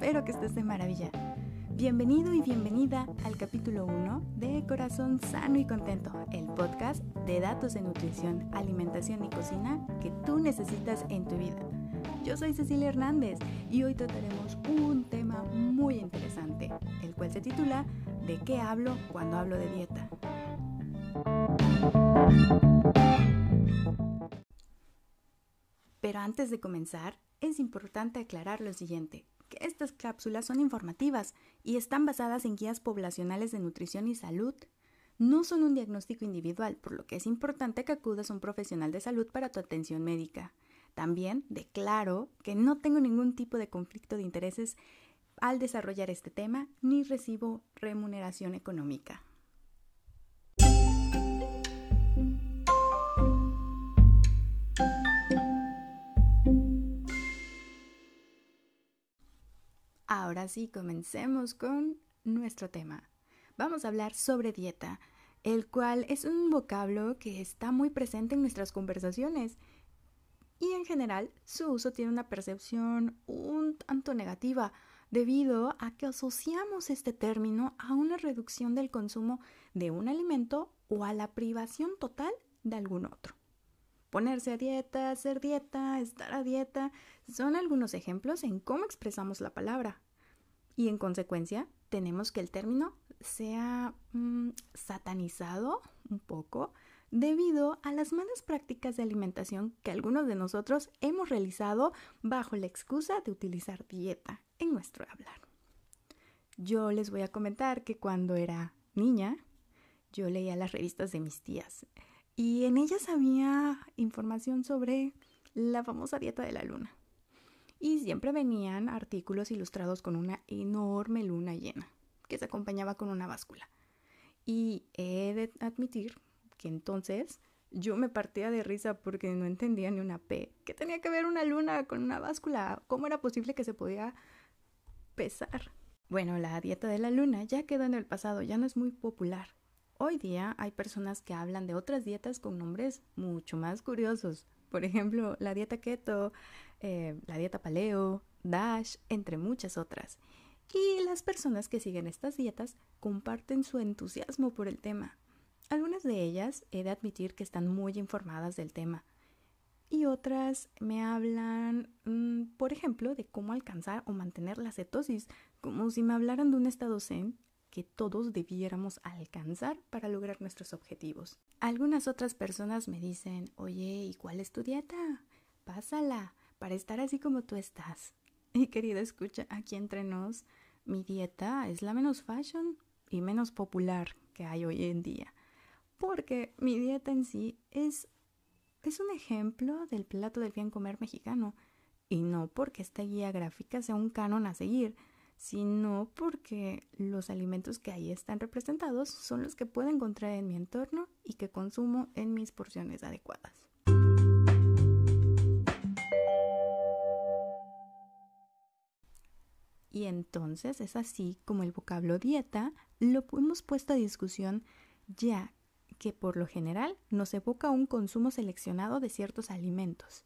espero que estés de maravilla. Bienvenido y bienvenida al capítulo 1 de Corazón Sano y Contento, el podcast de datos de nutrición, alimentación y cocina que tú necesitas en tu vida. Yo soy Cecilia Hernández y hoy trataremos un tema muy interesante, el cual se titula ¿De qué hablo cuando hablo de dieta? Pero antes de comenzar, es importante aclarar lo siguiente, estas cápsulas son informativas y están basadas en guías poblacionales de nutrición y salud. No son un diagnóstico individual, por lo que es importante que acudas a un profesional de salud para tu atención médica. También declaro que no tengo ningún tipo de conflicto de intereses al desarrollar este tema ni recibo remuneración económica. Ahora sí, comencemos con nuestro tema. Vamos a hablar sobre dieta, el cual es un vocablo que está muy presente en nuestras conversaciones y en general su uso tiene una percepción un tanto negativa debido a que asociamos este término a una reducción del consumo de un alimento o a la privación total de algún otro. Ponerse a dieta, hacer dieta, estar a dieta, son algunos ejemplos en cómo expresamos la palabra. Y en consecuencia, tenemos que el término sea mm, satanizado un poco debido a las malas prácticas de alimentación que algunos de nosotros hemos realizado bajo la excusa de utilizar dieta en nuestro hablar. Yo les voy a comentar que cuando era niña, yo leía las revistas de mis tías y en ellas había información sobre la famosa dieta de la luna. Y siempre venían artículos ilustrados con una enorme luna llena, que se acompañaba con una báscula. Y he de admitir que entonces yo me partía de risa porque no entendía ni una P. ¿Qué tenía que ver una luna con una báscula? ¿Cómo era posible que se podía pesar? Bueno, la dieta de la luna ya quedó en el pasado, ya no es muy popular. Hoy día hay personas que hablan de otras dietas con nombres mucho más curiosos. Por ejemplo, la dieta keto, eh, la dieta paleo, DASH, entre muchas otras. Y las personas que siguen estas dietas comparten su entusiasmo por el tema. Algunas de ellas he de admitir que están muy informadas del tema. Y otras me hablan, mm, por ejemplo, de cómo alcanzar o mantener la cetosis, como si me hablaran de un estado zen que todos debiéramos alcanzar para lograr nuestros objetivos. Algunas otras personas me dicen, oye, ¿y cuál es tu dieta? Pásala, para estar así como tú estás. Y querida escucha, aquí entre nos, mi dieta es la menos fashion y menos popular que hay hoy en día. Porque mi dieta en sí es, es un ejemplo del plato del bien comer mexicano. Y no porque esta guía gráfica sea un canon a seguir, sino porque los alimentos que ahí están representados son los que puedo encontrar en mi entorno y que consumo en mis porciones adecuadas. Y entonces es así como el vocablo dieta lo hemos puesto a discusión ya que por lo general nos evoca un consumo seleccionado de ciertos alimentos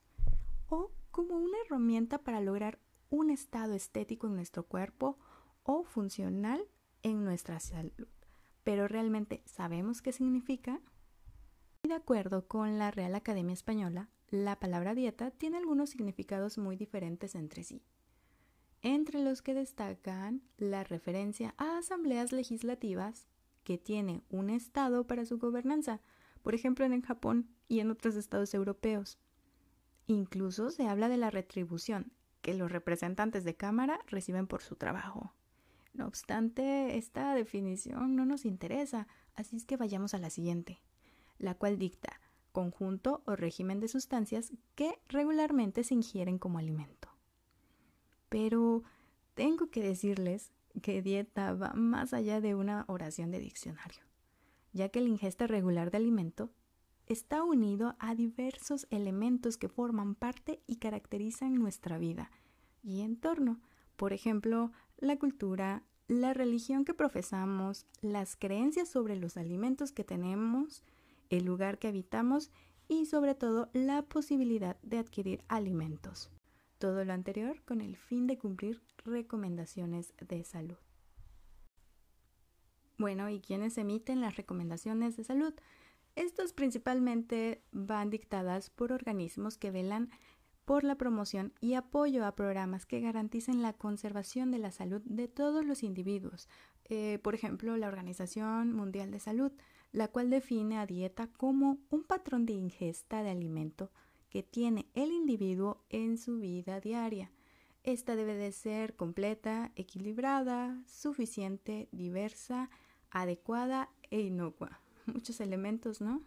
o como una herramienta para lograr un estado estético en nuestro cuerpo o funcional en nuestra salud. Pero realmente sabemos qué significa. Y de acuerdo con la Real Academia Española, la palabra dieta tiene algunos significados muy diferentes entre sí, entre los que destacan la referencia a asambleas legislativas que tienen un Estado para su gobernanza, por ejemplo en Japón y en otros estados europeos. Incluso se habla de la retribución, que los representantes de Cámara reciben por su trabajo. No obstante, esta definición no nos interesa, así es que vayamos a la siguiente, la cual dicta conjunto o régimen de sustancias que regularmente se ingieren como alimento. Pero tengo que decirles que dieta va más allá de una oración de diccionario, ya que la ingesta regular de alimento está unido a diversos elementos que forman parte y caracterizan nuestra vida y entorno. Por ejemplo, la cultura, la religión que profesamos, las creencias sobre los alimentos que tenemos, el lugar que habitamos y sobre todo la posibilidad de adquirir alimentos. Todo lo anterior con el fin de cumplir recomendaciones de salud. Bueno, ¿y quiénes emiten las recomendaciones de salud? Estos principalmente van dictadas por organismos que velan por la promoción y apoyo a programas que garanticen la conservación de la salud de todos los individuos. Eh, por ejemplo, la Organización Mundial de Salud, la cual define a dieta como un patrón de ingesta de alimento que tiene el individuo en su vida diaria. Esta debe de ser completa, equilibrada, suficiente, diversa, adecuada e inocua. Muchos elementos, ¿no?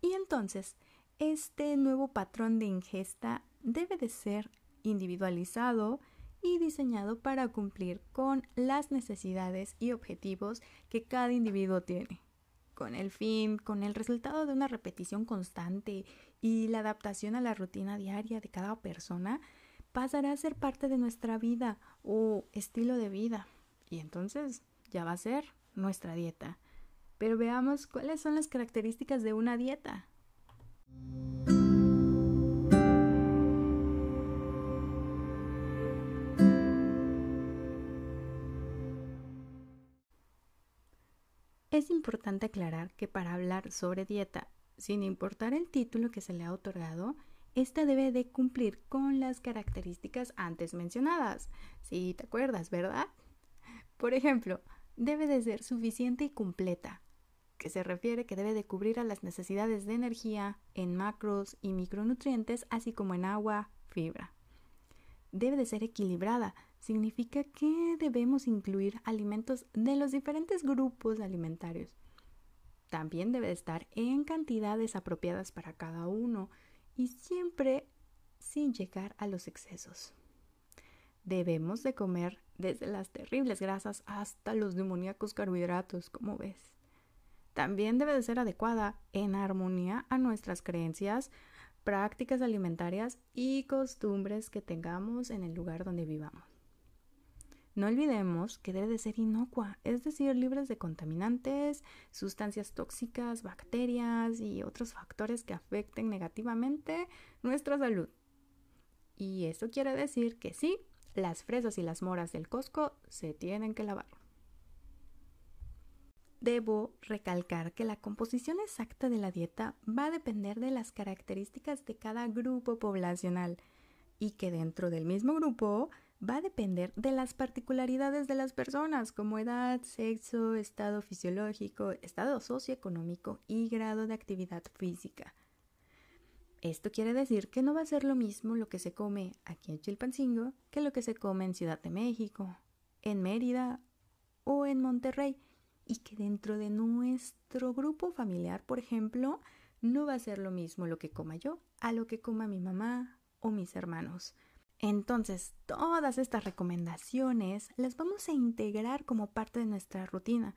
Y entonces, este nuevo patrón de ingesta debe de ser individualizado y diseñado para cumplir con las necesidades y objetivos que cada individuo tiene, con el fin, con el resultado de una repetición constante y la adaptación a la rutina diaria de cada persona, pasará a ser parte de nuestra vida o estilo de vida. Y entonces ya va a ser nuestra dieta. Pero veamos cuáles son las características de una dieta. Es importante aclarar que para hablar sobre dieta, sin importar el título que se le ha otorgado, esta debe de cumplir con las características antes mencionadas. Si te acuerdas, ¿verdad? Por ejemplo, debe de ser suficiente y completa, que se refiere que debe de cubrir a las necesidades de energía en macros y micronutrientes, así como en agua, fibra. Debe de ser equilibrada, significa que debemos incluir alimentos de los diferentes grupos alimentarios. También debe de estar en cantidades apropiadas para cada uno y siempre sin llegar a los excesos. Debemos de comer desde las terribles grasas hasta los demoníacos carbohidratos, como ves. También debe de ser adecuada en armonía a nuestras creencias, prácticas alimentarias y costumbres que tengamos en el lugar donde vivamos. No olvidemos que debe de ser inocua, es decir, libres de contaminantes, sustancias tóxicas, bacterias y otros factores que afecten negativamente nuestra salud. Y eso quiere decir que sí, las fresas y las moras del Costco se tienen que lavar. Debo recalcar que la composición exacta de la dieta va a depender de las características de cada grupo poblacional y que dentro del mismo grupo va a depender de las particularidades de las personas como edad, sexo, estado fisiológico, estado socioeconómico y grado de actividad física. Esto quiere decir que no va a ser lo mismo lo que se come aquí en Chilpancingo que lo que se come en Ciudad de México, en Mérida o en Monterrey y que dentro de nuestro grupo familiar, por ejemplo, no va a ser lo mismo lo que coma yo a lo que coma mi mamá o mis hermanos. Entonces, todas estas recomendaciones las vamos a integrar como parte de nuestra rutina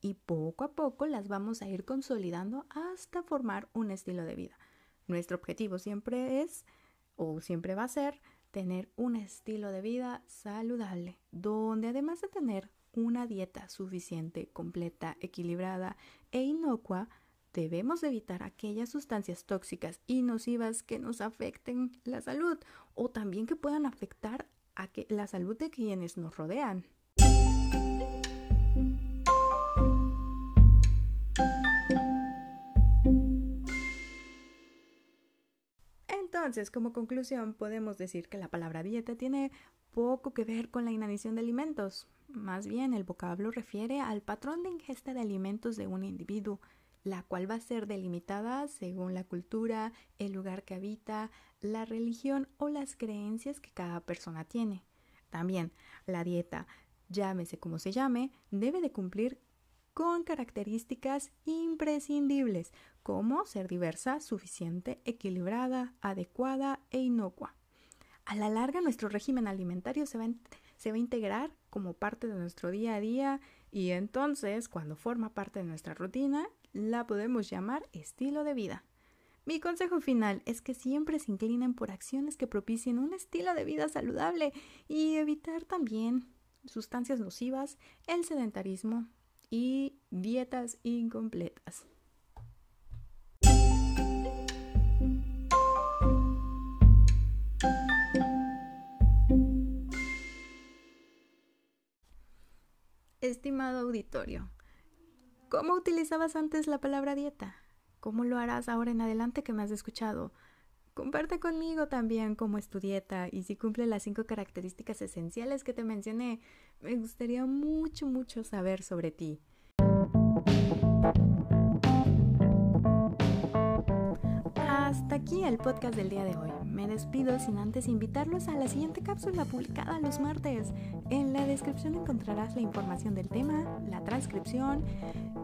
y poco a poco las vamos a ir consolidando hasta formar un estilo de vida. Nuestro objetivo siempre es, o siempre va a ser, tener un estilo de vida saludable, donde además de tener una dieta suficiente, completa, equilibrada e inocua, debemos evitar aquellas sustancias tóxicas y nocivas que nos afecten la salud o también que puedan afectar a la salud de quienes nos rodean. Entonces, como conclusión, podemos decir que la palabra dieta tiene poco que ver con la inanición de alimentos. Más bien, el vocablo refiere al patrón de ingesta de alimentos de un individuo, la cual va a ser delimitada según la cultura, el lugar que habita, la religión o las creencias que cada persona tiene. También, la dieta, llámese como se llame, debe de cumplir con características imprescindibles, como ser diversa, suficiente, equilibrada, adecuada e inocua. A la larga, nuestro régimen alimentario se va, se va a integrar como parte de nuestro día a día y entonces, cuando forma parte de nuestra rutina, la podemos llamar estilo de vida. Mi consejo final es que siempre se inclinen por acciones que propicien un estilo de vida saludable y evitar también sustancias nocivas, el sedentarismo y dietas incompletas. Estimado auditorio, ¿cómo utilizabas antes la palabra dieta? ¿Cómo lo harás ahora en adelante que me has escuchado? Comparte conmigo también cómo es tu dieta y si cumple las cinco características esenciales que te mencioné. Me gustaría mucho, mucho saber sobre ti. Aquí el podcast del día de hoy. Me despido sin antes invitarlos a la siguiente cápsula publicada los martes. En la descripción encontrarás la información del tema, la transcripción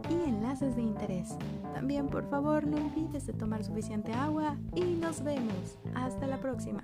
y enlaces de interés. También por favor no olvides de tomar suficiente agua y nos vemos. Hasta la próxima.